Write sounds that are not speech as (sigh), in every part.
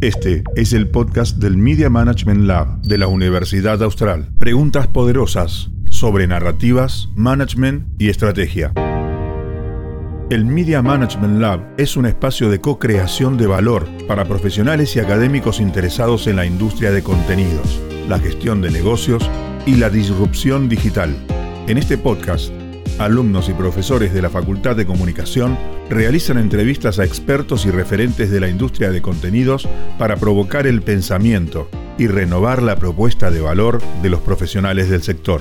Este es el podcast del Media Management Lab de la Universidad Austral. Preguntas poderosas sobre narrativas, management y estrategia. El Media Management Lab es un espacio de co-creación de valor para profesionales y académicos interesados en la industria de contenidos, la gestión de negocios y la disrupción digital. En este podcast, alumnos y profesores de la Facultad de Comunicación realizan entrevistas a expertos y referentes de la industria de contenidos para provocar el pensamiento y renovar la propuesta de valor de los profesionales del sector.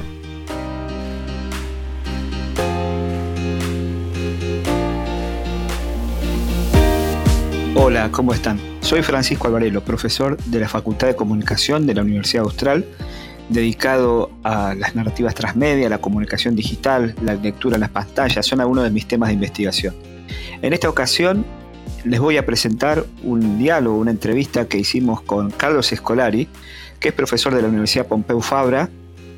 Hola, ¿cómo están? Soy Francisco Alvarelo, profesor de la Facultad de Comunicación de la Universidad Austral dedicado a las narrativas transmedia, la comunicación digital, la lectura en las pantallas, son algunos de mis temas de investigación. En esta ocasión les voy a presentar un diálogo, una entrevista que hicimos con Carlos Escolari, que es profesor de la Universidad Pompeu Fabra,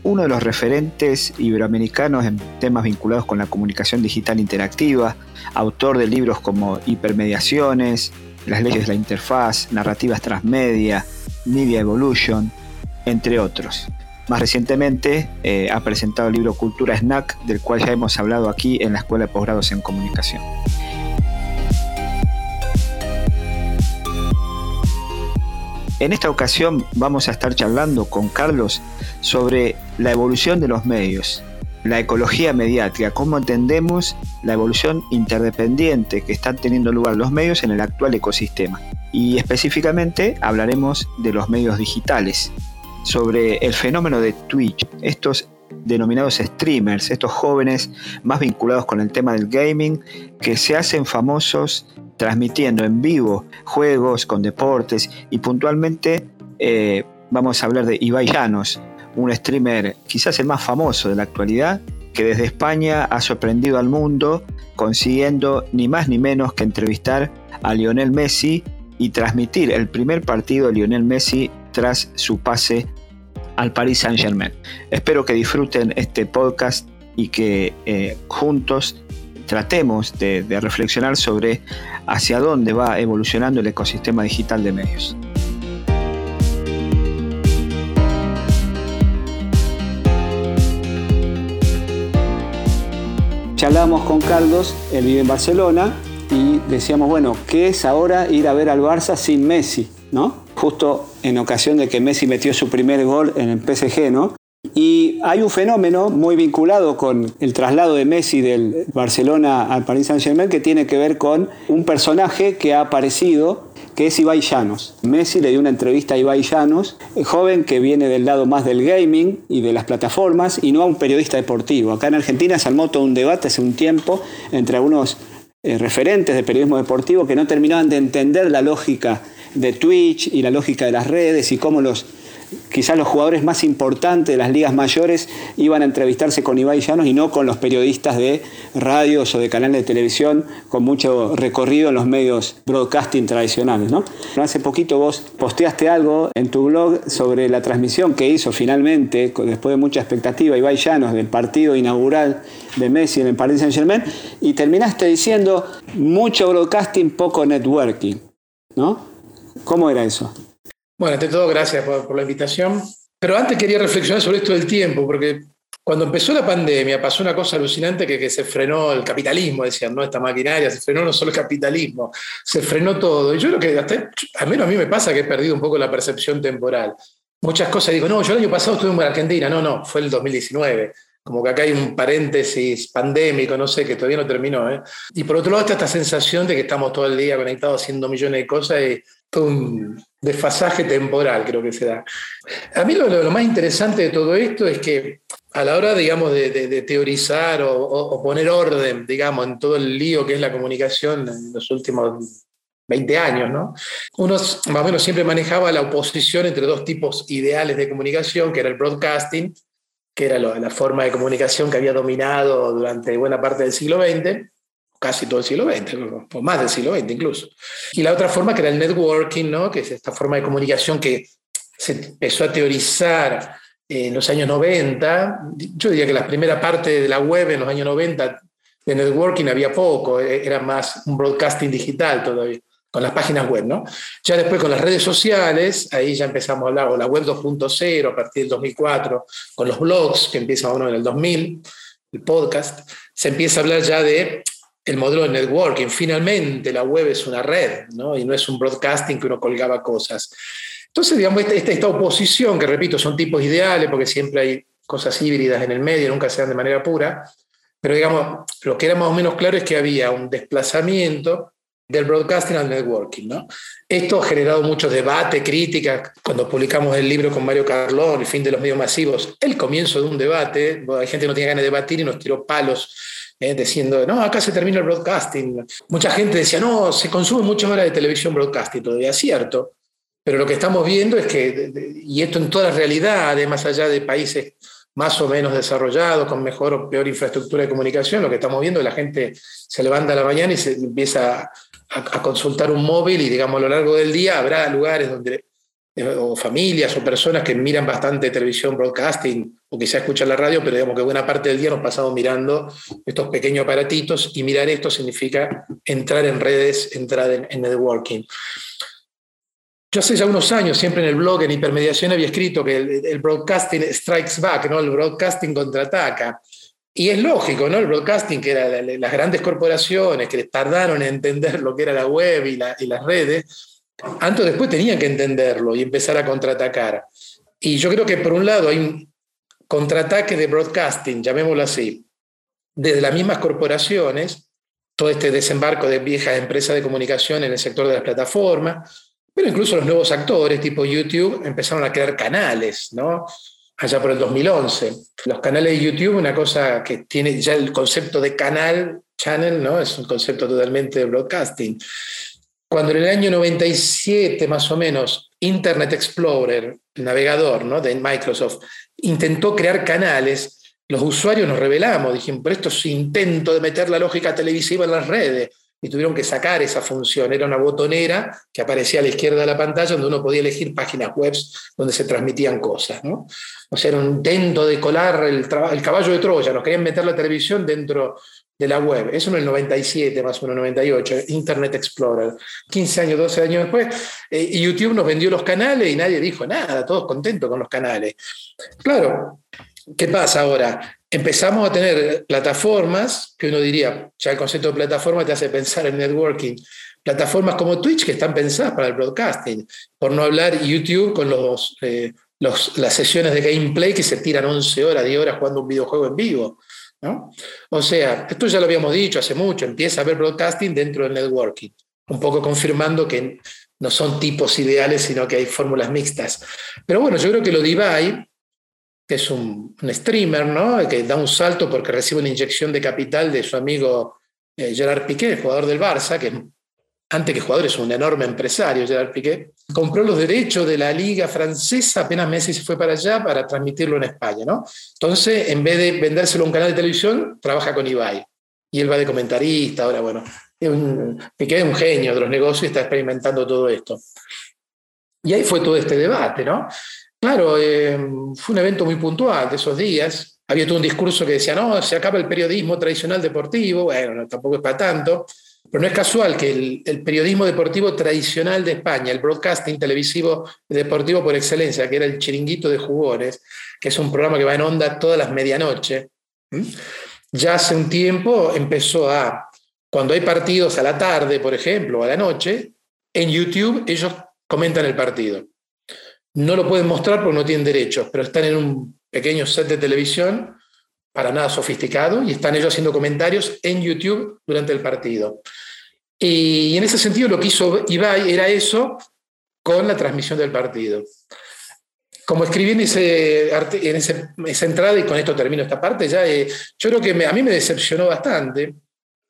uno de los referentes iberoamericanos en temas vinculados con la comunicación digital interactiva, autor de libros como Hipermediaciones, Las leyes de la interfaz, Narrativas transmedia, Media Evolution, entre otros. Más recientemente eh, ha presentado el libro Cultura Snack, del cual ya hemos hablado aquí en la Escuela de Posgrados en Comunicación. En esta ocasión vamos a estar charlando con Carlos sobre la evolución de los medios, la ecología mediática, cómo entendemos la evolución interdependiente que están teniendo lugar los medios en el actual ecosistema. Y específicamente hablaremos de los medios digitales, sobre el fenómeno de Twitch, estos denominados streamers, estos jóvenes más vinculados con el tema del gaming, que se hacen famosos transmitiendo en vivo juegos con deportes. Y puntualmente eh, vamos a hablar de Ibai Llanos, un streamer quizás el más famoso de la actualidad, que desde España ha sorprendido al mundo consiguiendo ni más ni menos que entrevistar a Lionel Messi y transmitir el primer partido de Lionel Messi tras su pase al Paris Saint Germain. Espero que disfruten este podcast y que eh, juntos tratemos de, de reflexionar sobre hacia dónde va evolucionando el ecosistema digital de medios. Charlábamos con Carlos, él vive en Barcelona, y decíamos, bueno, ¿qué es ahora ir a ver al Barça sin Messi? ¿No? Justo en ocasión de que Messi metió su primer gol en el PSG, ¿no? Y hay un fenómeno muy vinculado con el traslado de Messi del Barcelona al Paris Saint-Germain que tiene que ver con un personaje que ha aparecido, que es Ibai Llanos. Messi le dio una entrevista a Ibai Llanos, joven que viene del lado más del gaming y de las plataformas y no a un periodista deportivo. Acá en Argentina se armó todo un debate hace un tiempo entre algunos eh, referentes de periodismo deportivo que no terminaban de entender la lógica de Twitch y la lógica de las redes y cómo los quizás los jugadores más importantes de las ligas mayores iban a entrevistarse con Ibai Llanos y no con los periodistas de radios o de canales de televisión con mucho recorrido en los medios broadcasting tradicionales. ¿no? Hace poquito vos posteaste algo en tu blog sobre la transmisión que hizo finalmente, después de mucha expectativa, Ibai Llanos del partido inaugural de Messi en el Paris Saint Germain y terminaste diciendo mucho broadcasting, poco networking. ¿no? ¿Cómo era eso? Bueno, ante todo, gracias por, la invitación. Pero antes quería reflexionar sobre esto del tiempo, porque cuando empezó la pandemia pasó una cosa alucinante que, que se frenó el capitalismo, decían, ¿no? Esta maquinaria, se frenó no solo el capitalismo, se frenó todo. Y yo creo que, hasta, al menos a mí me pasa que he perdido un poco la percepción temporal. Muchas cosas digo, no, yo el año pasado estuve en Argentina, no, no, fue el 2019 como que acá hay un paréntesis pandémico, no sé, que todavía no terminó. ¿eh? Y por otro lado está esta sensación de que estamos todo el día conectados haciendo millones de cosas y un desfasaje temporal creo que se da. A mí lo, más interesante de todo esto es que a la hora, digamos, de, teorizar o, poner orden, digamos, en todo el lío que es la comunicación en los últimos 20 años, ¿no? Uno más o menos siempre manejaba la oposición entre dos tipos ideales de comunicación, que era el broadcasting, que era la forma de comunicación que había dominado durante buena parte del siglo XX, casi todo el siglo XX, o más del siglo XX incluso. Y la otra forma que era el networking, ¿no? que es esta forma de comunicación que se empezó a teorizar en los años 90. Yo diría que la primera parte de la web en los años 90 de networking había poco, e-, era más un broadcasting digital todavía. con las páginas web, ¿no? Ya después con las redes sociales, ahí ya empezamos a hablar, o la web 2.0 a partir del 2004, con los blogs, que empieza uno en el 2000, el podcast, se empieza a hablar ya de el modelo de networking. Finalmente la web es una red, ¿no? Y no es un broadcasting que uno colgaba cosas. Entonces, digamos, esta, esta oposición, que repito, son tipos ideales, porque siempre hay cosas híbridas en el medio, nunca se dan de manera pura, pero digamos, lo que era más o menos claro es que había un desplazamiento del broadcasting al networking. ¿no? Esto ha generado mucho debate, crítica. Cuando publicamos el libro con Mario Carlón, El fin de los medios masivos, el comienzo de un debate, hay gente que no tenía ganas de debatir y nos tiró palos eh, diciendo, no, acá se termina el broadcasting. Mucha gente decía, no, se consume muchas horas de televisión broadcasting, todavía es cierto. Pero lo que estamos viendo es que, y esto en toda la realidad, más allá de países más o menos desarrollados, con mejor o peor infraestructura de comunicación, lo que estamos viendo es que la gente se levanta a la mañana y se empieza a, consultar un móvil y, digamos, a lo largo del día habrá lugares donde, o familias o personas que miran bastante televisión, broadcasting, o quizá escuchan la radio, pero digamos que buena parte del día nos pasamos mirando estos pequeños aparatitos y mirar esto significa entrar en redes, entrar en, networking. Yo hace ya unos años, siempre en el blog, en Hipermediación, había escrito que el, el, broadcasting strikes back, ¿no? el broadcasting contraataca. Y es lógico, ¿no? El broadcasting, que eran las grandes corporaciones que tardaron en entender lo que era la web y, las redes, antes después tenían que entenderlo y empezar a contraatacar. Y yo creo que por un lado hay un contraataque de broadcasting, llamémoslo así, desde las mismas corporaciones, todo este desembarco de viejas empresas de comunicación en el sector de las plataformas, pero incluso los nuevos actores tipo YouTube empezaron a crear canales, ¿no? allá por el 2011. Los canales de YouTube, una cosa que tiene ya el concepto de canal, channel, ¿no? Es un concepto totalmente de broadcasting. Cuando en el año 97, más o menos, Internet Explorer, el navegador de Microsoft, intentó crear canales, los usuarios nos revelamos, dijimos, pero esto es intento de meter la lógica televisiva en las redes y tuvieron que sacar esa función. Era una botonera que aparecía a la izquierda de la pantalla donde uno podía elegir páginas web donde se transmitían cosas. ¿no? O sea, era un intento de colar el, el caballo de Troya, nos querían meter la televisión dentro de la web. Eso en el 97, más o menos 98, Internet Explorer. 15 años, 12 años después, eh, YouTube nos vendió los canales y nadie dijo nada, todos contentos con los canales. Claro, ¿qué pasa ahora? Empezamos a tener plataformas, que uno diría, ya el concepto de plataforma te hace pensar en networking, plataformas como Twitch que están pensadas para el broadcasting, por no hablar YouTube con los, eh, las sesiones de gameplay que se tiran 11 horas, 10 horas jugando un videojuego en vivo. ¿no? O sea, esto ya lo habíamos dicho hace mucho, empieza a haber broadcasting dentro del networking, un poco confirmando que no son tipos ideales, sino que hay fórmulas mixtas. Pero bueno, yo creo que lo de Ibai, que es un, streamer, ¿no? que da un salto porque recibe una inyección de capital de su amigo eh, Gerard Piqué, el jugador del Barça, que antes que jugador es un enorme empresario, Gerard Piqué, compró los derechos de la liga francesa, apenas Messi se fue para allá para transmitirlo en España. ¿no? Entonces, en vez de vendérselo a un canal de televisión, trabaja con Ibai. Y él va de comentarista, ahora bueno, Piqué es un genio de los negocios y está experimentando todo esto. Y ahí fue todo este debate, ¿no? Claro, eh, fue un evento muy puntual de esos días. Había todo un discurso que decía, no, se acaba el periodismo tradicional deportivo. Bueno, tampoco es para tanto. Pero no es casual que el, periodismo deportivo tradicional de España, el broadcasting televisivo deportivo por excelencia, que era el chiringuito de jugadores, que es un programa que va en onda todas las medianoche, ya hace un tiempo empezó a, cuando hay partidos a la tarde, por ejemplo, o a la noche, en YouTube ellos comentan el partido. No lo pueden mostrar porque no tienen derechos, pero están en un pequeño set de televisión, para nada sofisticado, y están ellos haciendo comentarios en YouTube durante el partido. Y en ese sentido lo que hizo Ibai era eso con la transmisión del partido. Como escribí en, ese, en esa entrada, y con esto termino esta parte, ya eh, yo creo que a mí me decepcionó bastante,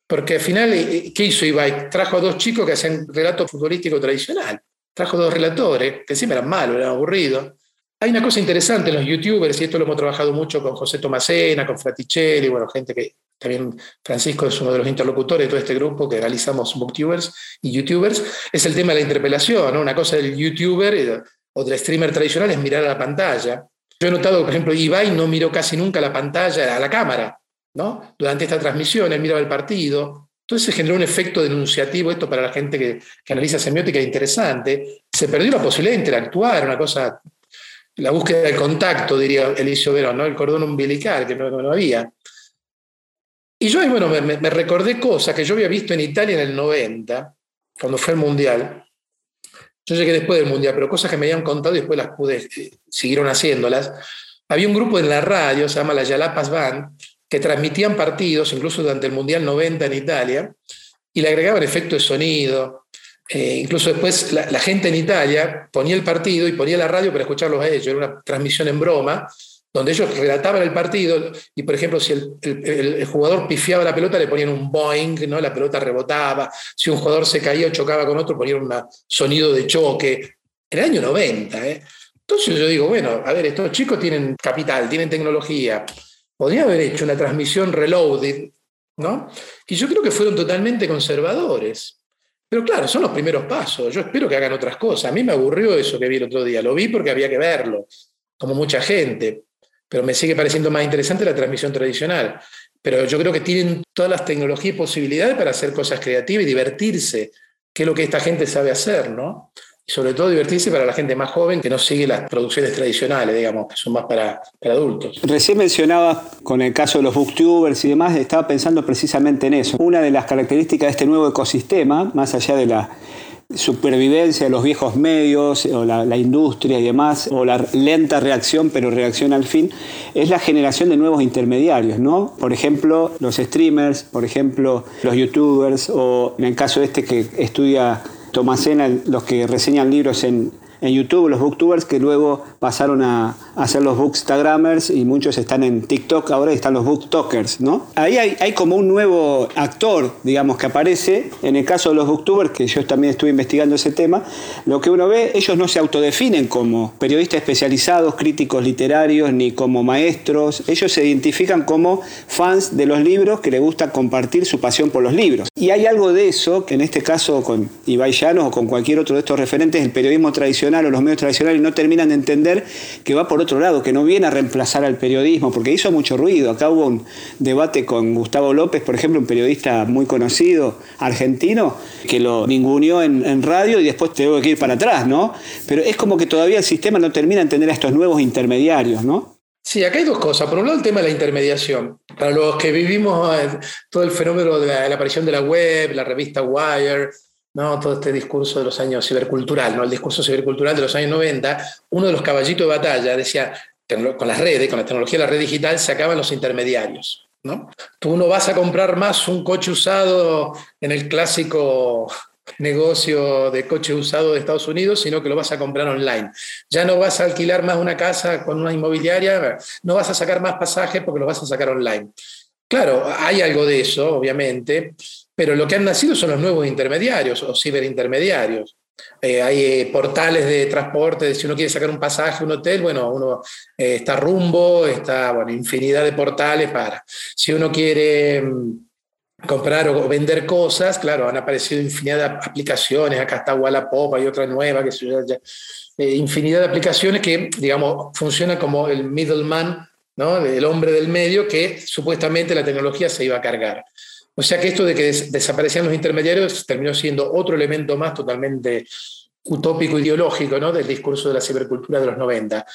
porque al final, eh, ¿qué hizo Ibai? Trajo a dos chicos que hacen relato futbolístico tradicional trajo dos relatores, que siempre eran malos, eran aburridos. Hay una cosa interesante en los youtubers, y esto lo hemos trabajado mucho con José Tomasena, con Fraticelli, bueno, gente que también Francisco es uno de los interlocutores de todo este grupo que realizamos booktubers y youtubers, es el tema de la interpelación. Una cosa del youtuber o del streamer tradicional es mirar a la pantalla. Yo he notado, por ejemplo, Ibai no miró casi nunca la pantalla, a la cámara, ¿no? Durante esta transmisión, él miraba el partido, Entonces se generó un efecto denunciativo, esto para la gente que, analiza semiótica interesante, se perdió la posibilidad de interactuar, una cosa, la búsqueda del contacto, diría Elisio Verón, ¿no? el cordón umbilical, que no, había. Y yo bueno, me, me, recordé cosas que yo había visto en Italia en el 90, cuando fue el Mundial. Yo llegué después del Mundial, pero cosas que me habían contado y después las pude, eh, siguieron haciéndolas. Había un grupo en la radio, se llama la Yalapas Band, que transmitían partidos, incluso durante el Mundial 90 en Italia, y le agregaban efecto de sonido. Eh, incluso después la, gente en Italia ponía el partido y ponía la radio para escucharlos a ellos. Era una transmisión en broma, donde ellos relataban el partido y, por ejemplo, si el, jugador pifiaba la pelota, le ponían un boing, ¿no? la pelota rebotaba. Si un jugador se caía o chocaba con otro, ponían un sonido de choque. En el año 90. ¿eh? Entonces yo digo, bueno, a ver, estos chicos tienen capital, tienen tecnología, podría haber hecho una transmisión reloaded, ¿no? Y yo creo que fueron totalmente conservadores. Pero claro, son los primeros pasos. Yo espero que hagan otras cosas. A mí me aburrió eso que vi el otro día. Lo vi porque había que verlo, como mucha gente. Pero me sigue pareciendo más interesante la transmisión tradicional. Pero yo creo que tienen todas las tecnologías y posibilidades para hacer cosas creativas y divertirse, que es lo que esta gente sabe hacer, ¿no? Y sobre todo divertirse para la gente más joven que no sigue las producciones tradicionales, digamos, que son más para, adultos. Recién mencionaba con el caso de los booktubers y demás, estaba pensando precisamente en eso. Una de las características de este nuevo ecosistema, más allá de la supervivencia de los viejos medios o la, la, industria y demás, o la lenta reacción, pero reacción al fin, es la generación de nuevos intermediarios, ¿no? Por ejemplo, los streamers, por ejemplo, los youtubers, o en el caso este que estudia Tomasena, los que reseñan libros en, en YouTube, los booktubers que luego pasaron a, hacer los bookstagrammers y muchos están en TikTok ahora y están los booktokers, ¿no? Ahí hay, hay, como un nuevo actor, digamos, que aparece. En el caso de los booktubers, que yo también estuve investigando ese tema, lo que uno ve, ellos no se autodefinen como periodistas especializados, críticos literarios, ni como maestros. Ellos se identifican como fans de los libros que les gusta compartir su pasión por los libros. Y hay algo de eso, que en este caso con Ibai Llanos o con cualquier otro de estos referentes, el periodismo tradicional o los medios tradicionales no terminan de entender que va por otro lado, que no viene a reemplazar al periodismo, porque hizo mucho ruido. Acá hubo un debate con Gustavo López, por ejemplo, un periodista muy conocido, argentino, que lo ninguneó en, en radio y después tuvo que ir para atrás, ¿no? Pero es como que todavía el sistema no termina de entender a estos nuevos intermediarios, ¿no? Sí, acá hay dos cosas. Por un lado, el tema de la intermediación. Para los que vivimos eh, todo el fenómeno de la, aparición de la web, la revista Wire, ¿no? todo este discurso de los años cibercultural, ¿no? el discurso cibercultural de los años 90, uno de los caballitos de batalla decía, con las redes, con la tecnología de la red digital, se acaban los intermediarios. ¿no? Tú no vas a comprar más un coche usado en el clásico negocio de coche usado de Estados Unidos, sino que lo vas a comprar online. Ya no vas a alquilar más una casa con una inmobiliaria, no vas a sacar más pasajes porque lo vas a sacar online. Claro, hay algo de eso, obviamente, pero lo que han nacido son los nuevos intermediarios o ciberintermediarios. Eh, hay eh, portales de transporte, si uno quiere sacar un pasaje, un hotel, bueno, uno eh, está rumbo, está, infinidad de portales para. Si uno quiere mm, comprar o vender cosas, claro, han aparecido infinidad de aplicaciones, acá está Wallapop, hay otra nueva, que se llama, infinidad de aplicaciones que, digamos, funcionan como el middleman, ¿no? el hombre del medio, que supuestamente la tecnología se iba a cargar. O sea que esto de que desaparecían los intermediarios terminó siendo otro elemento más totalmente utópico ideológico ¿no? del discurso de la cibercultura de los 90.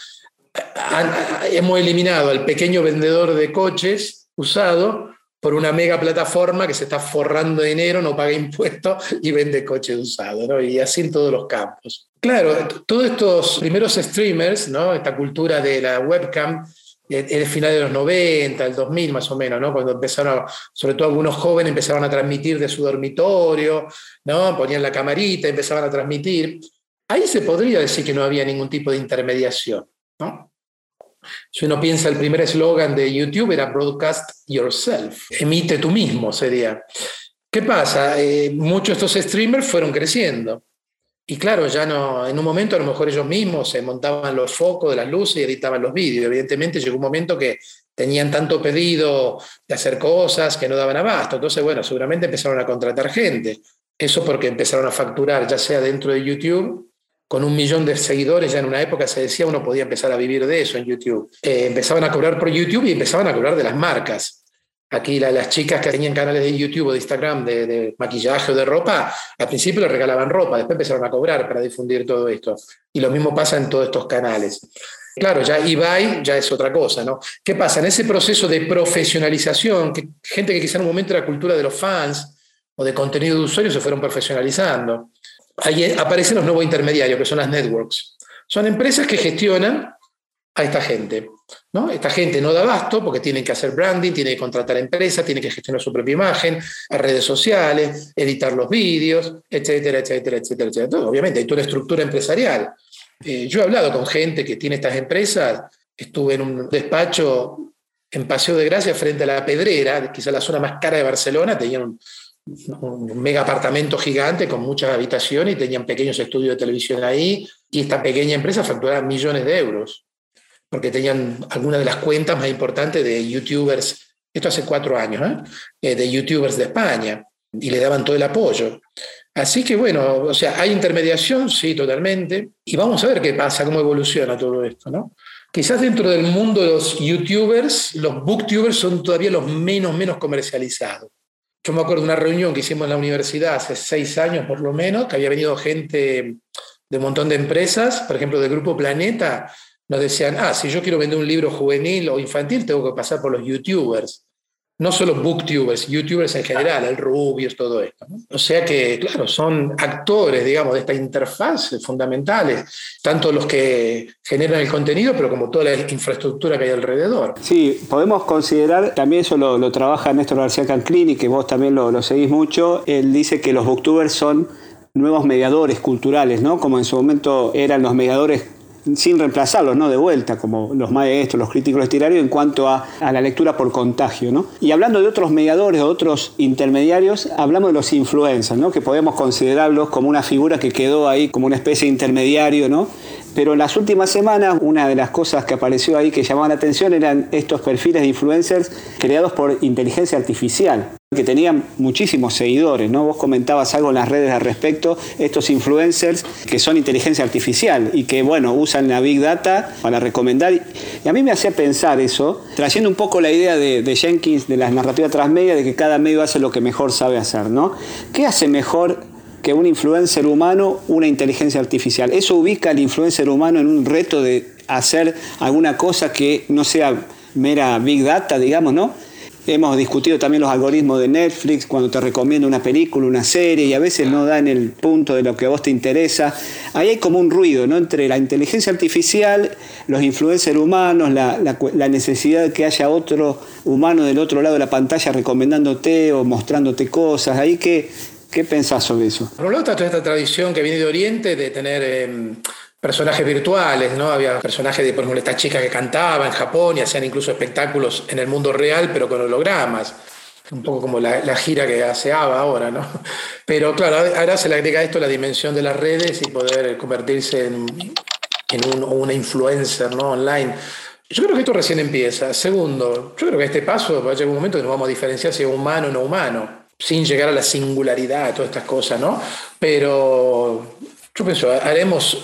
hemos eliminado al pequeño vendedor de coches usado por una mega plataforma que se está forrando dinero, no paga impuestos y vende coches usados, ¿no? y así en todos los campos. Claro, todos estos primeros streamers, ¿no? esta cultura de la webcam, en el final de los 90, el 2000 más o menos, ¿no? cuando empezaron, sobre todo algunos jóvenes empezaban a transmitir de su dormitorio, ¿no? ponían la camarita, empezaban a transmitir. Ahí se podría decir que no había ningún tipo de intermediación. ¿no? Si uno piensa, el primer eslogan de YouTube era Broadcast Yourself, emite tú mismo sería. ¿Qué pasa? Eh, muchos de estos streamers fueron creciendo. Y claro, ya no, en un momento a lo mejor ellos mismos se montaban los focos de las luces y editaban los vídeos. Evidentemente llegó un momento que tenían tanto pedido de hacer cosas que no daban abasto. Entonces, bueno, seguramente empezaron a contratar gente. Eso porque empezaron a facturar, ya sea dentro de YouTube, con un millón de seguidores, ya en una época se decía uno podía empezar a vivir de eso en YouTube. Eh, empezaban a cobrar por YouTube y empezaban a cobrar de las marcas. Aquí las chicas que tenían canales de YouTube o de Instagram de, maquillaje o de ropa, al principio le regalaban ropa, después empezaron a cobrar para difundir todo esto. Y lo mismo pasa en todos estos canales. Claro, ya eBay ya es otra cosa, ¿no? ¿Qué pasa? En ese proceso de profesionalización, que gente que quizá en un momento era cultura de los fans o de contenido de usuarios se fueron profesionalizando. Ahí aparecen los nuevos intermediarios, que son las networks. Son empresas que gestionan a esta gente. ¿no? Esta gente no da abasto porque tienen que hacer branding, tienen que contratar empresas, tienen que gestionar su propia imagen, a redes sociales, editar los vídeos, etcétera, etcétera, etcétera, etcétera. obviamente hay toda una estructura empresarial. Eh, yo he hablado con gente que tiene estas empresas, estuve en un despacho en Paseo de Gracia frente a la Pedrera, quizá la zona más cara de Barcelona, tenían un, un mega apartamento gigante con muchas habitaciones y tenían pequeños estudios de televisión ahí, y esta pequeña empresa facturaba millones de euros porque tenían algunas de las cuentas más importantes de youtubers, esto hace cuatro años, ¿eh? Eh, de youtubers de España, y le daban todo el apoyo. Así que bueno, o sea, hay intermediación, sí, totalmente, y vamos a ver qué pasa, cómo evoluciona todo esto, ¿no? Quizás dentro del mundo de los youtubers, los booktubers son todavía los menos, menos comercializados. Yo me acuerdo de una reunión que hicimos en la universidad hace seis años por lo menos, que había venido gente de un montón de empresas, por ejemplo, del Grupo Planeta, nos decían, ah, si yo quiero vender un libro juvenil o infantil, tengo que pasar por los youtubers. No solo booktubers, youtubers en general, el Rubius, todo esto. O sea que, claro, son actores, digamos, de esta interfaz fundamentales, tanto los que generan el contenido, pero como toda la infraestructura que hay alrededor. Sí, podemos considerar, también eso lo, trabaja Néstor García Canclini, que vos también lo, lo seguís mucho, él dice que los booktubers son nuevos mediadores culturales, ¿no? Como en su momento eran los mediadores sin reemplazarlos, ¿no? De vuelta, como los maestros, los críticos literarios, en cuanto a, la lectura por contagio, ¿no? Y hablando de otros mediadores, otros intermediarios, hablamos de los influencers, ¿no? Que podemos considerarlos como una figura que quedó ahí como una especie de intermediario, ¿no? Pero en las últimas semanas, una de las cosas que apareció ahí que llamaban la atención eran estos perfiles de influencers creados por inteligencia artificial que tenían muchísimos seguidores, ¿no? Vos comentabas algo en las redes al respecto, estos influencers que son inteligencia artificial y que, bueno, usan la Big Data para recomendar. Y a mí me hacía pensar eso, trayendo un poco la idea de, Jenkins, de la narrativa transmedia, de que cada medio hace lo que mejor sabe hacer, ¿no? ¿Qué hace mejor que un influencer humano una inteligencia artificial? Eso ubica al influencer humano en un reto de hacer alguna cosa que no sea mera Big Data, digamos, ¿no? Hemos discutido también los algoritmos de Netflix cuando te recomienda una película, una serie y a veces no dan el punto de lo que a vos te interesa. Ahí hay como un ruido ¿no? entre la inteligencia artificial, los influencers humanos, la, necesidad de que haya otro humano del otro lado de la pantalla recomendándote o mostrándote cosas. Ahí qué, ¿Qué pensás sobre eso? Por un lado está toda esta tradición que viene de Oriente de tener em, personajes virtuales, ¿no? Había personajes de, por ejemplo, esta chica que cantaba en Japón y hacían incluso espectáculos en el mundo real, pero con hologramas. Un poco como la, gira que hace ABBA ahora, ¿no? (laughs) Pero claro, ahora se le agrega a esto la dimensión de las redes y poder convertirse en, en una influencer, ¿no? Online. Yo creo que esto recién empieza. Segundo, yo creo que este paso va a llegar un momento que nos vamos a diferenciar si es humano o no humano, sin llegar a la singularidad, todas estas cosas, ¿no? Pero yo pienso, haremos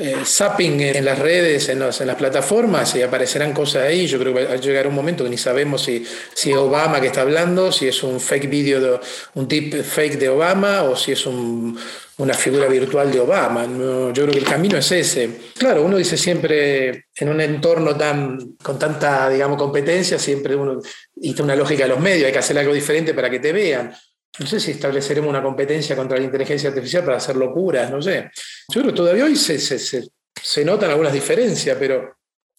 eh, zapping en las redes, en, las plataformas, y aparecerán cosas ahí. Yo creo que va a llegar un momento que ni sabemos si, si es Obama que está hablando, si es un fake video, de, un tip fake de Obama o si es una figura virtual de Obama. yo creo que el camino es ese. Claro, uno dice siempre en un entorno tan, con tanta, digamos, competencia, siempre uno, y una lógica de los medios, hay que hacer algo diferente para que te vean. No sé si estableceremos una competencia contra la inteligencia artificial para hacer locuras, no sé. Yo creo que todavía hoy se, se, se, notan algunas diferencias, pero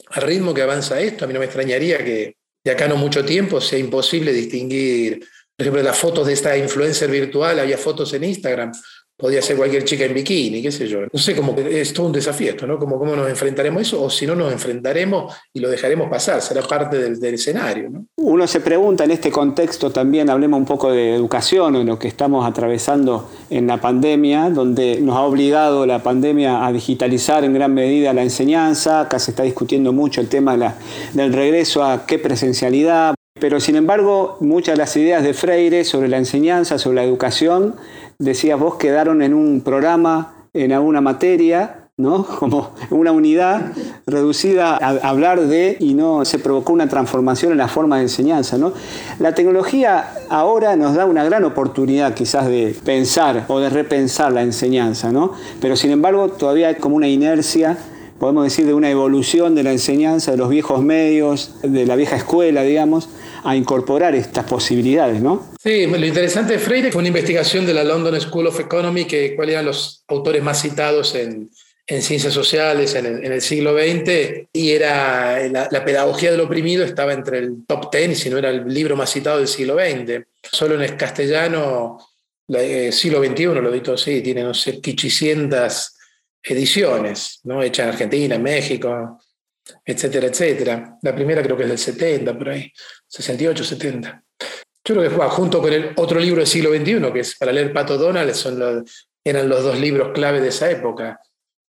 al ritmo que avanza esto, a mí no me extrañaría que de acá no mucho tiempo sea imposible distinguir, por ejemplo, las fotos de esta influencer virtual, había fotos en Instagram, podría ser cualquier chica en bikini, qué sé yo. No sé cómo es todo un desafío esto, ¿no? Como cómo nos enfrentaremos a eso, o si no nos enfrentaremos y lo dejaremos pasar, será parte del, escenario. ¿no? Uno se pregunta en este contexto también, hablemos un poco de educación, en lo que estamos atravesando en la pandemia, donde nos ha obligado la pandemia a digitalizar en gran medida la enseñanza, acá se está discutiendo mucho el tema del regreso a qué presencialidad, pero sin embargo muchas de las ideas de Freire sobre la enseñanza, sobre la educación, decías vos, quedaron en un programa, en alguna materia, ¿no? (laughs) Como una unidad reducida a hablar de y no se provocó una transformación en la forma de enseñanza. ¿no? La tecnología ahora nos da una gran oportunidad quizás de pensar o de repensar la enseñanza, ¿no? pero sin embargo todavía hay como una inercia podemos decir, de una evolución de la enseñanza de los viejos medios, de la vieja escuela, digamos, a incorporar estas posibilidades, ¿no? Sí, lo interesante de Freire fue una investigación de la London School of Economy, que cuáles eran los autores más citados en, en ciencias sociales en el, siglo XX y era la, pedagogía del oprimido estaba entre el top ten, si no era el libro más citado del siglo XX. Solo en el castellano, el siglo XXI lo editó así, tiene, no sé, 800 ediciones, ¿no? hechas en Argentina, en México, etcétera, etcétera. La primera creo que es del 70, por ahí, 68, 70. Yo creo que fue junto con el otro libro del siglo XXI, que es para leer Pato Donald, son eran los dos libros clave de esa época.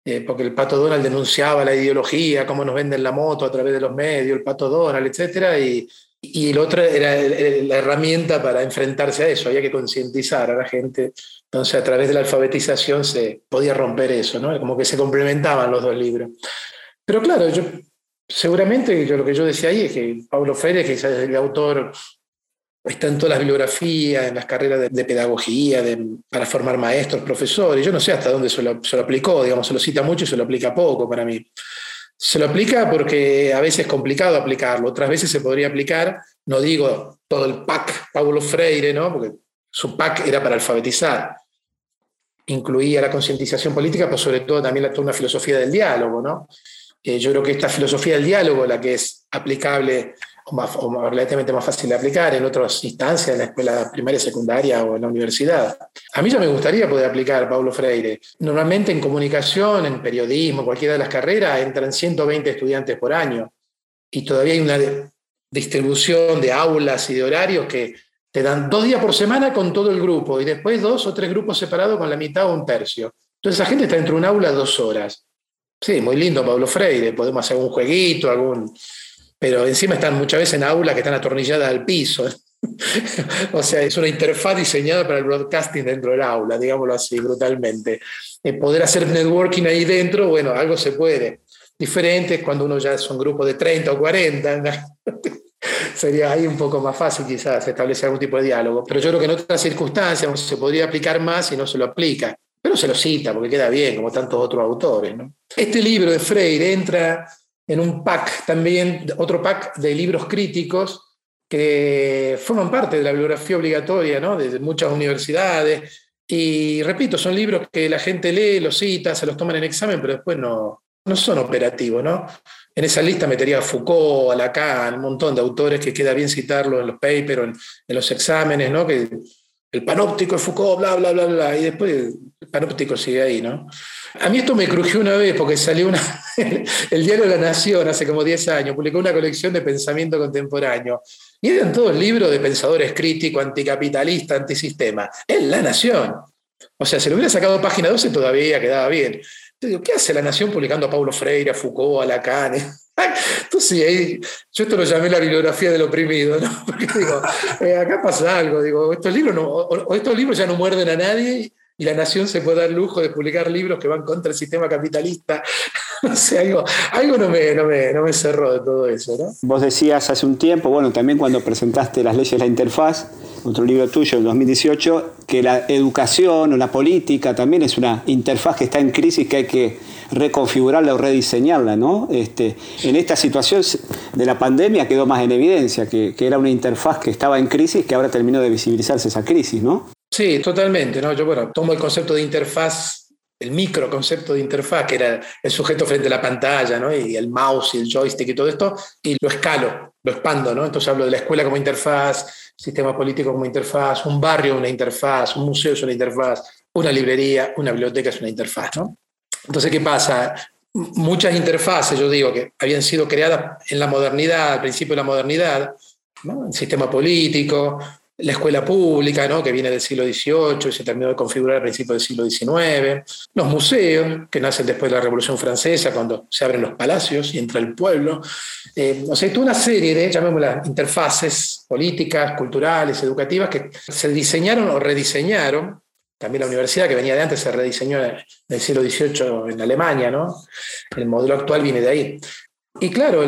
Eh, porque el Pato Donald denunciaba la ideología, cómo nos venden la moto a través de los medios, el Pato Donald, etc. Y, y el otro era la herramienta para enfrentarse a eso, había que concientizar a la gente. Entonces, a través de la alfabetización se podía romper eso, ¿no? Como que se complementaban los dos libros. Pero claro, yo, seguramente yo, lo que yo decía ahí es que Pablo Freire, que es el autor está en todas las bibliografías, en las carreras de, pedagogía, para formar maestros, profesores. Yo no sé hasta dónde se lo, aplicó, digamos, se lo cita mucho y se lo aplica poco para mí. Se lo aplica porque a veces es complicado aplicarlo, otras veces se podría aplicar, no digo todo el PAC Paulo Freire, ¿no? porque su PAC era para alfabetizar, incluía la concientización política, pero sobre todo también toda una filosofía del diálogo. ¿no? Eh, yo creo que esta filosofía del diálogo, la que es aplicable o, más, relativamente más fácil de aplicar en otras instancias, en la escuela primaria, secundaria o en la universidad. A mí ya me gustaría poder aplicar Paulo Freire. Normalmente en comunicación, en periodismo, cualquiera de las carreras, entran 120 estudiantes por año y todavía hay una distribución de aulas y de horarios que te dan dos días por semana con todo el grupo y después dos o tres grupos separados con la mitad o un tercio. Entonces esa gente está dentro de un aula dos horas. Sí, muy lindo Pablo Freire, podemos hacer un jueguito, algún pero encima están muchas veces en aulas que están atornilladas al piso. (laughs) o sea, es una interfaz diseñada para el broadcasting dentro del aula, digámoslo así, brutalmente. Eh, poder hacer networking ahí dentro, bueno, algo se puede. Diferente es cuando uno ya es un grupo de 30 o 40. (laughs) Sería ahí un poco más fácil quizás establecer algún tipo de diálogo. Pero yo creo que en otras circunstancias se podría aplicar más y no se lo aplica. Pero se lo cita porque queda bien, como tantos otros autores. Este libro de Freire entra en un pack también, otro pack de libros críticos que forman parte de la bibliografía obligatoria ¿no? de muchas universidades. Y repito, son libros que la gente lee, los cita, se los toman en examen, pero después no, no son operativos. ¿no? En esa lista metería a Foucault, a Lacan, un montón de autores que queda bien citarlos en los papers o en, los exámenes, ¿no? que el panóptico de Foucault, bla, bla, bla, bla, y después el panóptico sigue ahí. ¿no? A mí esto me crujió una vez porque salió una, (laughs) el diario la Nación hace como 10 años, publicó una colección de pensamiento contemporáneo. Y eran todos libros de pensadores críticos, anticapitalista, antisistema. En la Nación. O sea, si lo hubiera sacado página 12 todavía quedaba bien. Entonces, ¿qué hace la Nación publicando a Paulo Freire, a Foucault, a Lacan? (laughs) Entonces, yo esto lo llamé la bibliografía del oprimido, ¿no? (laughs) Porque digo, eh, acá pasa algo, digo, estos libros, no, o estos libros ya no muerden a nadie y la nación se puede dar lujo de publicar libros que van contra el sistema capitalista. (laughs) no sé, algo, algo no, me, no, me, no, me, cerró de todo eso. Vos decías hace un tiempo, bueno, también cuando presentaste las leyes de la interfaz, otro libro tuyo, en 2018, que la educación o la política también es una interfaz que está en crisis que hay que reconfigurarla o rediseñarla, ¿no? Este, en esta situación de la pandemia quedó más en evidencia que, que era una interfaz que estaba en crisis que ahora terminó de visibilizarse esa crisis, ¿no? Sí, totalmente. ¿no? Yo, bueno, tomo el concepto de interfaz, el micro concepto de interfaz, que era el sujeto frente a la pantalla, ¿no? y el mouse y el joystick y todo esto, y lo escalo, lo expando. ¿no? Entonces hablo de la escuela como interfaz, sistema político como interfaz, un barrio una interfaz, un museo es una interfaz, una librería, una biblioteca es una interfaz. ¿no? Entonces, ¿qué pasa? Muchas interfaces, yo digo, que habían sido creadas en la modernidad, al principio de la modernidad, ¿no? el sistema político, la escuela pública, ¿no? que viene del siglo XVIII y se terminó de configurar a principios del siglo XIX, los museos, que nacen después de la Revolución Francesa, cuando se abren los palacios y entra el pueblo. Eh, o sea, toda una serie de, llamémoslas, interfaces políticas, culturales, educativas, que se diseñaron o rediseñaron también la universidad que venía de antes se rediseñó en el siglo XVIII en Alemania, ¿no? El modelo actual viene de ahí. Y claro,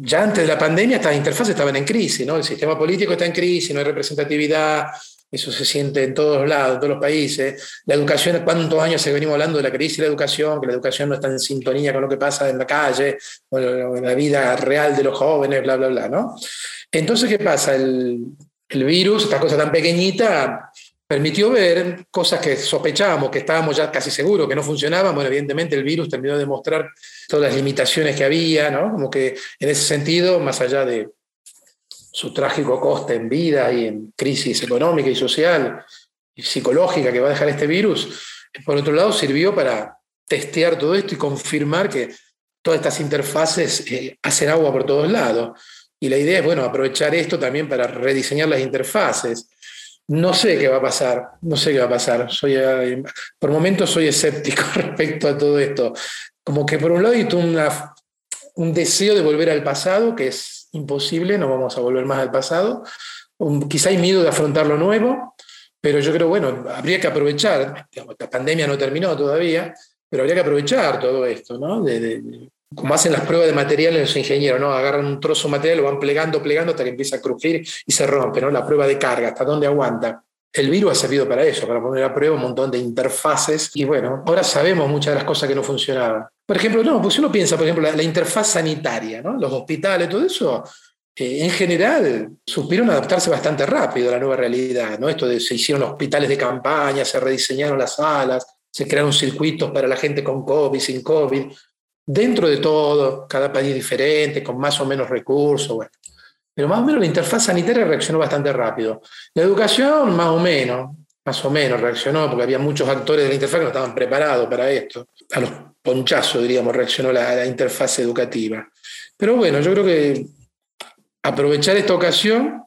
ya antes de la pandemia estas interfaces estaban en crisis, ¿no? El sistema político está en crisis, no hay representatividad, eso se siente en todos lados, en todos los países. La educación, ¿cuántos años se venimos hablando de la crisis de la educación? Que la educación no está en sintonía con lo que pasa en la calle, o en la vida real de los jóvenes, bla, bla, bla, ¿no? Entonces, ¿qué pasa? El, el virus, esta cosa tan pequeñita, permitió ver cosas que sospechábamos, que estábamos ya casi seguros que no funcionaban. Bueno, evidentemente el virus terminó de demostrar todas las limitaciones que había, ¿no? Como que en ese sentido, más allá de su trágico coste en vida y en crisis económica y social y psicológica que va a dejar este virus, por otro lado sirvió para testear todo esto y confirmar que todas estas interfaces eh, hacen agua por todos lados. Y la idea es, bueno, aprovechar esto también para rediseñar las interfaces no sé qué va a pasar, no sé qué va a pasar. Soy, eh, por momentos soy escéptico (laughs) respecto a todo esto. Como que por un lado hay un deseo de volver al pasado, que es imposible, no vamos a volver más al pasado. quizá hay miedo de afrontar lo nuevo, pero yo creo, bueno, habría que aprovechar, la pandemia no terminó todavía, pero habría que aprovechar todo esto, ¿no? Como hacen las pruebas de materiales los ingenieros, ¿no? Agarran un trozo de material, lo van plegando, plegando hasta que empieza a crujir y se rompe, ¿no? La prueba de carga, hasta dónde aguanta. El virus ha servido para eso, para poner a prueba un montón de interfaces y bueno, ahora sabemos muchas de las cosas que no funcionaban. Por ejemplo, no, pues uno piensa, por ejemplo, la, interfaz sanitaria, ¿no? Los hospitales, todo eso, eh, en general supieron adaptarse bastante rápido a la nueva realidad, ¿no? Esto de se hicieron hospitales de campaña, se rediseñaron las salas, se crearon circuitos para la gente con COVID, sin COVID dentro de todo, cada país diferente, con más o menos recursos, bueno. Pero más o menos la interfaz sanitaria reaccionó bastante rápido. La educación, más o menos, más o menos reaccionó, porque había muchos actores de la interfaz que no estaban preparados para esto. A los ponchazos, diríamos, reaccionó la, interfaz educativa. Pero bueno, yo creo que aprovechar esta ocasión,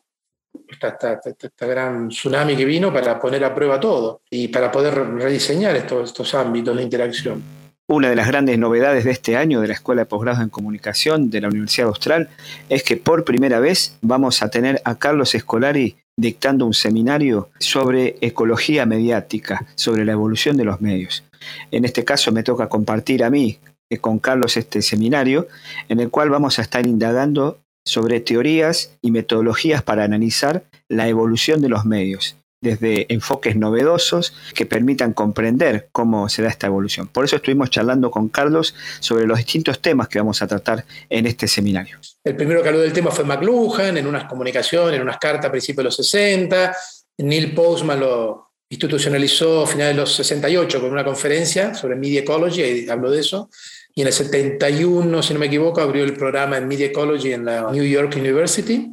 esta, esta, gran tsunami que vino, para poner a prueba todo y para poder rediseñar estos, estos ámbitos de interacción. Una de las grandes novedades de este año de la Escuela de Posgrado en Comunicación de la Universidad Austral es que por primera vez vamos a tener a Carlos Escolari dictando un seminario sobre ecología mediática, sobre la evolución de los medios. En este caso me toca compartir a mí eh, con Carlos este seminario en el cual vamos a estar indagando sobre teorías y metodologías para analizar la evolución de los medios desde enfoques novedosos que permitan comprender cómo se da esta evolución. Por eso estuvimos charlando con Carlos sobre los distintos temas que vamos a tratar en este seminario. El primero que habló del tema fue McLuhan, en unas comunicaciones, en unas cartas a principios de los 60. Neil Postman lo institucionalizó a finales de los 68 con una conferencia sobre Media Ecology, y habló de eso. Y en el 71, si no me equivoco, abrió el programa en Media Ecology en la New York University.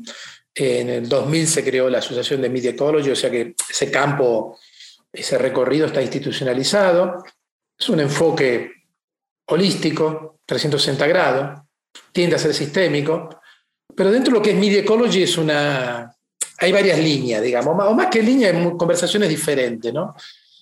En el 2000 se creó la Asociación de Media Ecology, o sea que ese campo, ese recorrido está institucionalizado. Es un enfoque holístico, 360 grados, tiende a ser sistémico, pero dentro de lo que es Media Ecology es una... Hay varias líneas, digamos, o más que líneas, conversaciones diferentes, ¿no?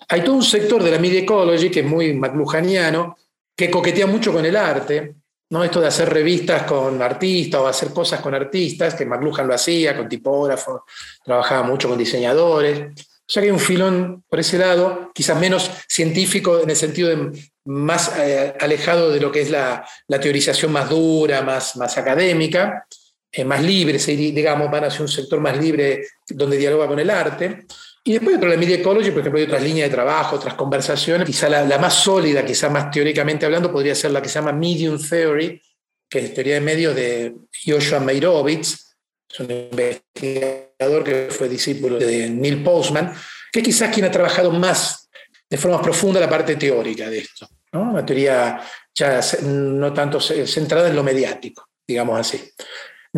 Hay todo un sector de la Media Ecology que es muy McLuhaniano, que coquetea mucho con el arte, ¿no? Esto de hacer revistas con artistas o hacer cosas con artistas, que McLuhan lo hacía, con tipógrafos, trabajaba mucho con diseñadores. O sea que hay un filón por ese lado, quizás menos científico en el sentido de más eh, alejado de lo que es la, teorización más dura, más, más académica, eh, más libre, digamos, van hacia un sector más libre donde dialoga con el arte. Y después dentro de la Media Ecology, por ejemplo, hay otras líneas de trabajo, otras conversaciones. Quizá la, más sólida, quizá más teóricamente hablando, podría ser la que se llama Medium Theory, que es teoría de medios de Joshua Meirovitz, es un investigador que fue discípulo de Neil Postman, que quizás quien ha trabajado más de forma profunda la parte teórica de esto. ¿no? Una teoría ya no tanto centrada en lo mediático, digamos así.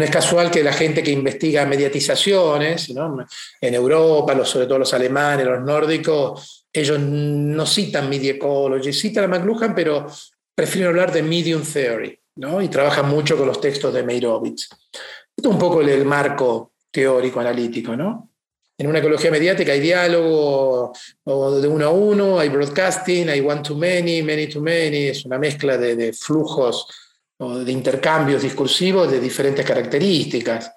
No es casual que la gente que investiga mediatizaciones, en Europa, sobre todo los alemanes, los nórdicos, ellos no citan media ecology, citan a McLuhan, pero prefieren hablar de medium theory, ¿no? y trabajan mucho con los textos de Meirovitz. Esto es un poco el, marco teórico analítico. ¿no? En una ecología mediática hay diálogo de uno a uno, hay broadcasting, hay one to many, many to many, es una mezcla de, de flujos de intercambios discursivos de diferentes características.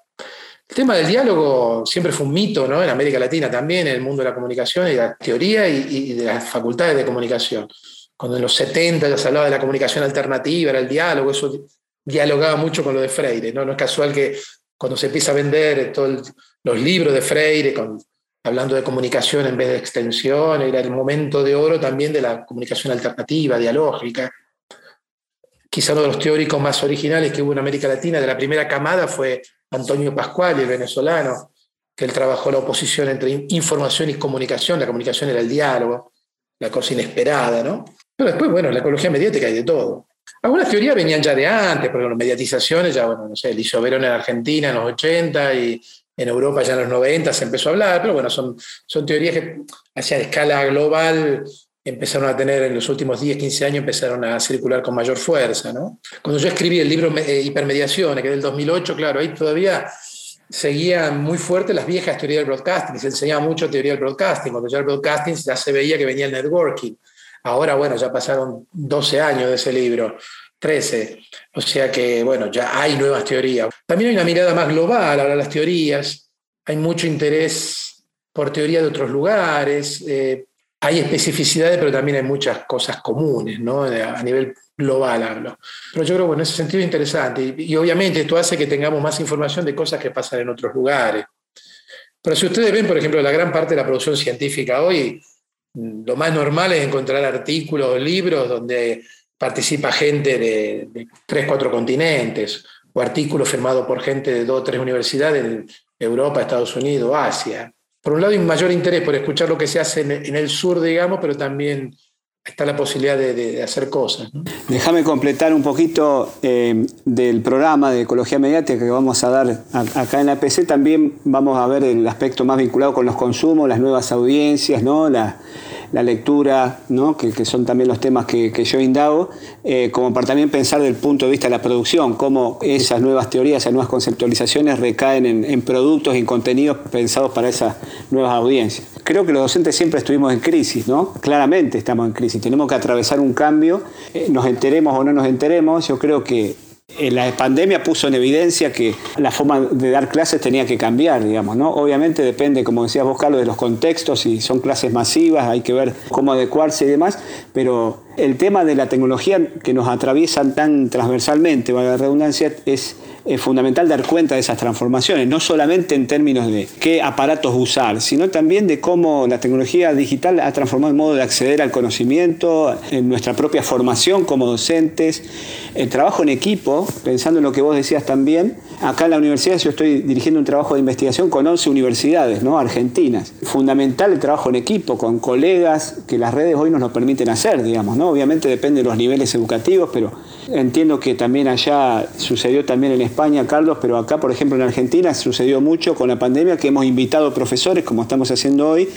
El tema del diálogo siempre fue un mito, ¿no? En América Latina también, en el mundo de la comunicación y la teoría y, de las facultades de comunicación. Cuando en los 70 ya se hablaba de la comunicación alternativa, era el diálogo, eso dialogaba mucho con lo de Freire, ¿no? No es casual que cuando se empieza a vender todos los libros de Freire, con, hablando de comunicación en vez de extensión, era el momento de oro también de la comunicación alternativa, dialógica. Quizá uno de los teóricos más originales que hubo en América Latina de la primera camada fue Antonio Pascual, el venezolano, que él trabajó la oposición entre información y comunicación. La comunicación era el diálogo, la cosa inesperada, ¿no? Pero después, bueno, en la ecología mediática hay de todo. Algunas teorías venían ya de antes, por ejemplo, mediatizaciones, ya, bueno, no sé, Eliseo Verón en Argentina en los 80 y en Europa ya en los 90 se empezó a hablar, pero bueno, son, son teorías que hacia escala global empezaron a tener en los últimos 10, 15 años, empezaron a circular con mayor fuerza. ¿no? Cuando yo escribí el libro eh, Hipermediaciones, que del 2008, claro, ahí todavía seguían muy fuertes las viejas teorías del broadcasting, se enseñaba mucho teoría del broadcasting, cuando ya el broadcasting ya se veía que venía el networking. Ahora, bueno, ya pasaron 12 años de ese libro, 13, o sea que, bueno, ya hay nuevas teorías. También hay una mirada más global ahora las teorías, hay mucho interés por teoría de otros lugares, eh, hay especificidades, pero también hay muchas cosas comunes, ¿no? A nivel global hablo. Pero yo creo que en ese sentido es interesante. Y, obviamente esto hace que tengamos más información de cosas que pasan en otros lugares. Pero si ustedes ven, por ejemplo, la gran parte de la producción científica hoy, lo más normal es encontrar artículos o libros donde participa gente de, de tres, cuatro continentes, o artículos firmados por gente de dos o tres universidades en Europa, Estados Unidos, Asia por un lado hay un mayor interés por escuchar lo que se hace en, el sur, digamos, pero también está la posibilidad de, hacer cosas. Déjame completar un poquito eh, del programa de ecología mediática que vamos a dar acá en la PC. También vamos a ver el aspecto más vinculado con los consumos, las nuevas audiencias, ¿no? la, la lectura, ¿no? que, son también los temas que, yo indago, eh, como para también pensar del punto de vista de la producción, cómo esas nuevas teorías, esas nuevas conceptualizaciones recaen en, productos y en contenidos pensados para esas nuevas audiencias. Creo que los docentes siempre estuvimos en crisis, ¿no? Claramente estamos en crisis, tenemos que atravesar un cambio, eh, nos enteremos o no nos enteremos, yo creo que la pandemia puso en evidencia que la forma de dar clases tenía que cambiar, digamos, ¿no? Obviamente depende, como decías vos, Carlos, de los contextos, si son clases masivas, hay que ver cómo adecuarse y demás, pero el tema de la tecnología que nos atraviesan tan transversalmente, valga la redundancia, es es fundamental dar cuenta de esas transformaciones, no solamente en términos de qué aparatos usar, sino también de cómo la tecnología digital ha transformado el modo de acceder al conocimiento, en nuestra propia formación como docentes, el trabajo en equipo, pensando en lo que vos decías también. Acá en la universidad yo estoy dirigiendo un trabajo de investigación con 11 universidades ¿no? argentinas. Fundamental el trabajo en equipo, con colegas que las redes hoy nos lo permiten hacer, digamos. ¿no? Obviamente depende de los niveles educativos, pero entiendo que también allá sucedió también en España, Carlos, pero acá, por ejemplo, en Argentina sucedió mucho con la pandemia que hemos invitado profesores, como estamos haciendo hoy,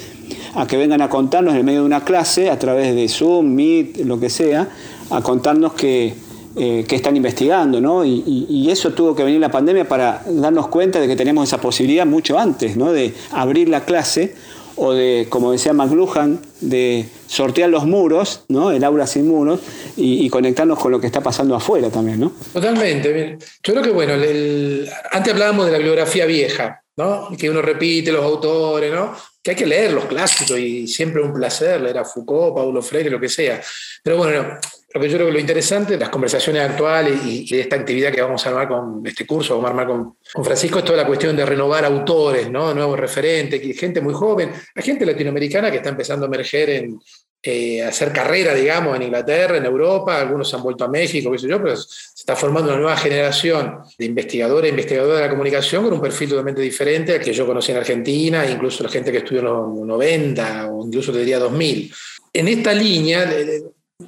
a que vengan a contarnos en medio de una clase, a través de Zoom, Meet, lo que sea, a contarnos que, eh, están investigando, ¿no? Y, eso tuvo que venir la pandemia para darnos cuenta de que tenemos esa posibilidad mucho antes, ¿no? De abrir la clase o de, como decía McLuhan, de sortear los muros, ¿no? el aula sin muros, y, conectarnos con lo que está pasando afuera también. ¿no? Totalmente. Yo creo que, bueno, antes hablábamos de la bibliografía vieja, ¿no? que uno repite los autores, ¿no? que hay que leer los clásicos y siempre un placer leer a Foucault, Paulo Freire, lo que sea. Pero bueno, lo que yo creo que lo interesante las conversaciones actuales y, de esta actividad que vamos a armar con este curso, vamos a armar con, con Francisco, es toda la cuestión de renovar autores, ¿no? nuevos referentes, gente muy joven, hay gente latinoamericana que está empezando a emerger en, eh, hacer carrera, digamos, en Inglaterra, en Europa, algunos han vuelto a México, qué sé yo, pero se está formando una nueva generación de investigadores investigadoras de la comunicación con un perfil totalmente diferente al que yo conocí en Argentina, incluso la gente que estudió en los 90 o incluso te diría 2000. En esta línea,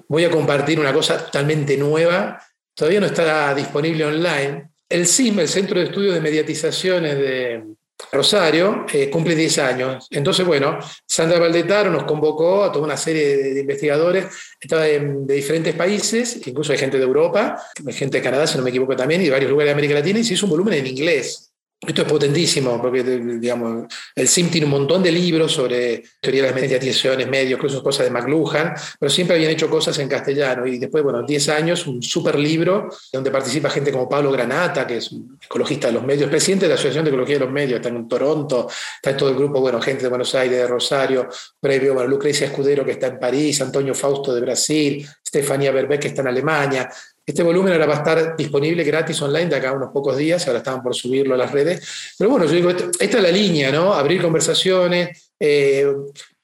voy a compartir una cosa totalmente nueva, todavía no está disponible online. El CIM, el Centro de Estudios de Mediatizaciones de Rosario, eh, cumple 10 años. Entonces, bueno, Sandra Valdetaro nos convocó a toda una serie de, investigadores de, de, diferentes países, incluso hay gente de Europa, hay gente de Canadá, si no me equivoco también, y de varios lugares de América Latina, y se hizo un volumen en inglés. Esto es potentísimo, porque digamos, el SIM tiene un montón de libros sobre teoría de las mediatizaciones, medios, incluso cosas de McLuhan, pero siempre habían hecho cosas en castellano. Y después, bueno, 10 años, un super libro donde participa gente como Pablo Granata, que es ecologista de los medios, presidente de la Asociación de Ecología de los Medios, está en Toronto, está en todo el grupo, bueno, gente de Buenos Aires, de Rosario, previo, bueno, Lucrecia Escudero, que está en París, Antonio Fausto de Brasil, Stefania Berbeck, que está en Alemania, este volumen ahora va a estar disponible gratis online de acá a unos pocos días, ahora estaban por subirlo a las redes. Pero bueno, yo digo, esta es la línea, ¿no? Abrir conversaciones, eh,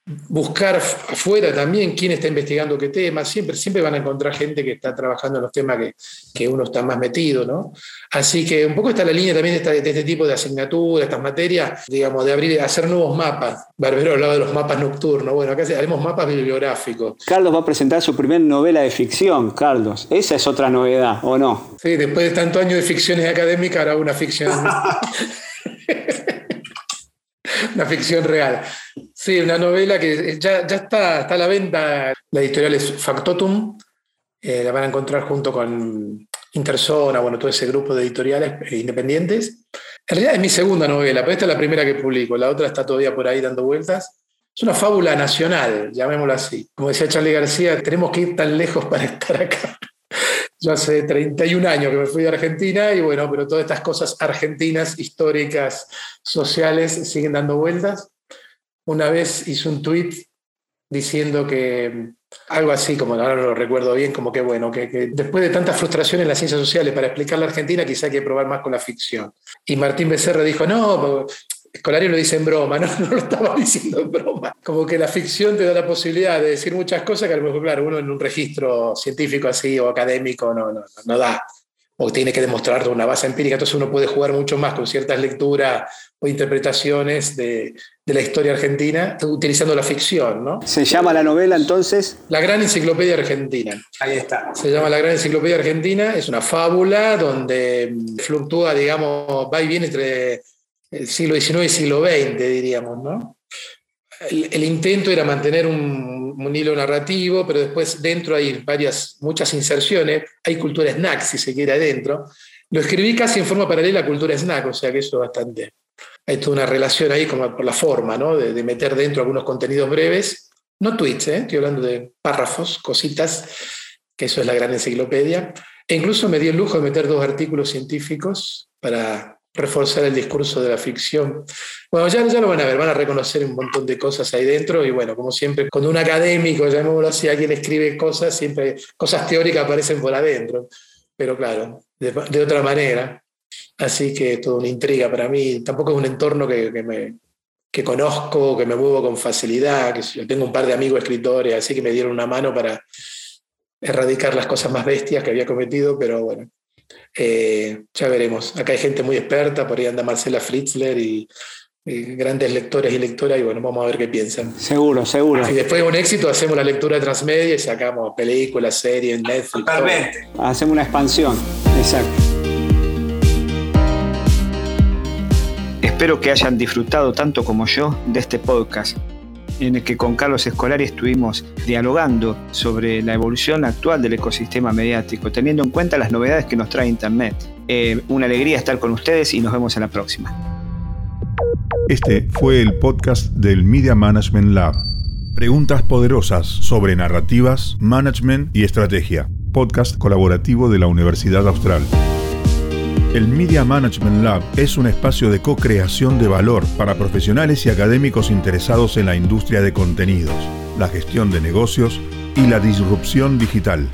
buscar afuera también quién está investigando qué temas, siempre, siempre van a encontrar gente que está trabajando en los temas que, que uno está más metido, ¿no? Así que un poco está la línea también de, este tipo de asignaturas, estas materias, digamos, de abrir, hacer nuevos mapas. Barbero hablaba de los mapas nocturnos, bueno, acá haremos mapas bibliográficos. Carlos va a presentar su primera novela de ficción, Carlos. Esa es otra novedad, ¿o no? Sí, después de tantos años de ficciones académicas, ahora una ficción. (laughs) (laughs) una ficción real. Sí, una novela que ya, está, está a la venta. La editorial es Factotum. Eh, la van a encontrar junto con Interzona, bueno, todo ese grupo de editoriales independientes. En realidad es mi segunda novela, pero esta es la primera que publico. La otra está todavía por ahí dando vueltas. Es una fábula nacional, llamémoslo así. Como decía Charlie García, tenemos que ir tan lejos para estar acá. Yo hace 31 años que me fui de Argentina y bueno, pero todas estas cosas argentinas, históricas, sociales, siguen dando vueltas. Una vez hice un tweet diciendo que algo así, como ahora no lo recuerdo bien, como que bueno, que, después de tantas frustraciones en las ciencias sociales para explicar la Argentina, quizá hay que probar más con la ficción. Y Martín Becerra dijo, no, Escolario lo dice en broma, ¿no? (laughs) no lo estaba diciendo en broma. Como que la ficción te da la posibilidad de decir muchas cosas que a lo mejor, claro, uno en un registro científico así o académico no, no, no da o tiene que demostrar una base empírica, entonces uno puede jugar mucho más con ciertas lecturas o interpretaciones de, de, la historia argentina utilizando la ficción, ¿no? ¿Se llama la novela entonces? La Gran Enciclopedia Argentina. Ahí está. Se llama La Gran Enciclopedia Argentina, es una fábula donde fluctúa, digamos, va y viene entre el siglo XIX y siglo XX, diríamos, ¿no? El, intento era mantener un, un, hilo narrativo, pero después dentro hay varias, muchas inserciones, hay cultura snack, si se quiere, adentro. Lo escribí casi en forma paralela a cultura snack, o sea que eso es bastante... Hay toda una relación ahí como por la forma, ¿no? De, meter dentro algunos contenidos breves, no tweets, ¿eh? estoy hablando de párrafos, cositas, que eso es la gran enciclopedia. E incluso me di el lujo de meter dos artículos científicos para reforzar el discurso de la ficción. Bueno, ya, ya lo van a ver, van a reconocer un montón de cosas ahí dentro y bueno, como siempre, cuando un académico, llamémoslo así, alguien escribe cosas, siempre cosas teóricas aparecen por adentro, pero claro, de, otra manera. Así que toda una intriga para mí. Tampoco es un entorno que, que me, que conozco, que me muevo con facilidad, que yo tengo un par de amigos escritores, así que me dieron una mano para erradicar las cosas más bestias que había cometido, pero bueno, eh, ya veremos. Acá hay gente muy experta, por ahí anda Marcela Fritzler y, grandes lectores y lectoras, y bueno, vamos a ver qué piensan. Seguro, seguro. Y después de un éxito hacemos la lectura de transmedia y sacamos películas, series, Netflix. Hacemos una expansión, exacto. Espero que hayan disfrutado tanto como yo de este podcast en el que con Carlos Escolari estuvimos dialogando sobre la evolución actual del ecosistema mediático, teniendo en cuenta las novedades que nos trae Internet. Eh, una alegría estar con ustedes y nos vemos en la próxima. Este fue el podcast del Media Management Lab. Preguntas poderosas sobre narrativas, management y estrategia. Podcast colaborativo de la Universidad Austral. El Media Management Lab es un espacio de co-creación de valor para profesionales y académicos interesados en la industria de contenidos, la gestión de negocios y la disrupción digital.